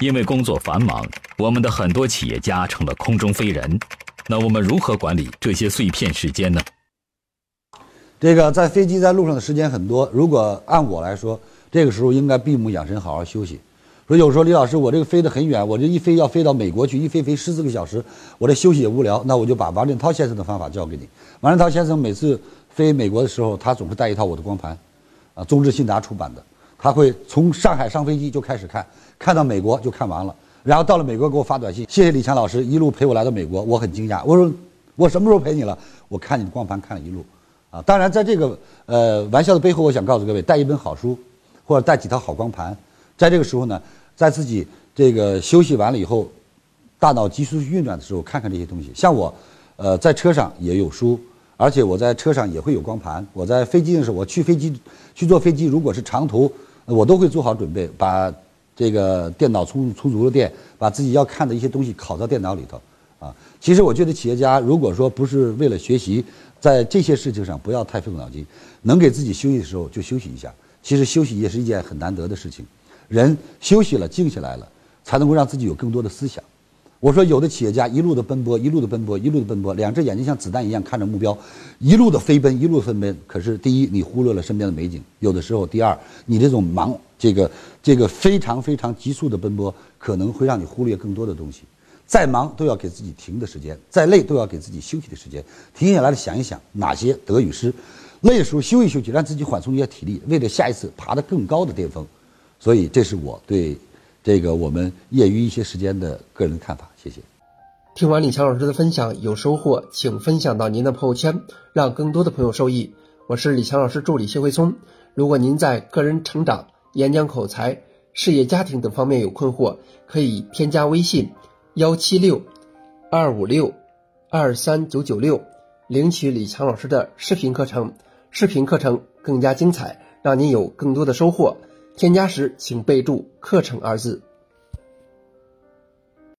因为工作繁忙，我们的很多企业家成了空中飞人。那我们如何管理这些碎片时间呢？这个在飞机在路上的时间很多，如果按我来说，这个时候应该闭目养神，好好休息。说有时候李老师，我这个飞得很远，我这一飞要飞到美国去，一飞飞十四个小时，我这休息也无聊，那我就把王振涛先生的方法教给你。王振涛先生每次飞美国的时候，他总是带一套我的光盘，啊，中智信达出版的，他会从上海上飞机就开始看，看到美国就看完了，然后到了美国给我发短信，谢谢李强老师一路陪我来到美国，我很惊讶，我说我什么时候陪你了？我看你的光盘看了一路。啊，当然，在这个呃玩笑的背后，我想告诉各位，带一本好书，或者带几套好光盘，在这个时候呢，在自己这个休息完了以后，大脑急速运转的时候，看看这些东西。像我，呃，在车上也有书，而且我在车上也会有光盘。我在飞机的时候，我去飞机去坐飞机，如果是长途，我都会做好准备，把这个电脑充充足了电，把自己要看的一些东西拷到电脑里头。啊，其实我觉得企业家如果说不是为了学习。在这些事情上不要太费脑筋，能给自己休息的时候就休息一下。其实休息也是一件很难得的事情，人休息了、静下来了，才能够让自己有更多的思想。我说，有的企业家一路的奔波，一路的奔波，一路的奔波，两只眼睛像子弹一样看着目标，一路的飞奔，一路的飞奔。可是，第一，你忽略了身边的美景；有的时候，第二，你这种忙，这个这个非常非常急速的奔波，可能会让你忽略更多的东西。再忙都要给自己停的时间，再累都要给自己休息的时间。停下来了，想一想哪些得与失，累的时候休息休息，让自己缓冲一下体力，为了下一次爬得更高的巅峰。所以，这是我对这个我们业余一些时间的个人看法。谢谢。听完李强老师的分享，有收获，请分享到您的朋友圈，让更多的朋友受益。我是李强老师助理谢慧聪。如果您在个人成长、演讲口才、事业家庭等方面有困惑，可以添加微信。幺七六二五六二三九九六，领取李强老师的视频课程，视频课程更加精彩，让您有更多的收获。添加时请备注“课程”二字。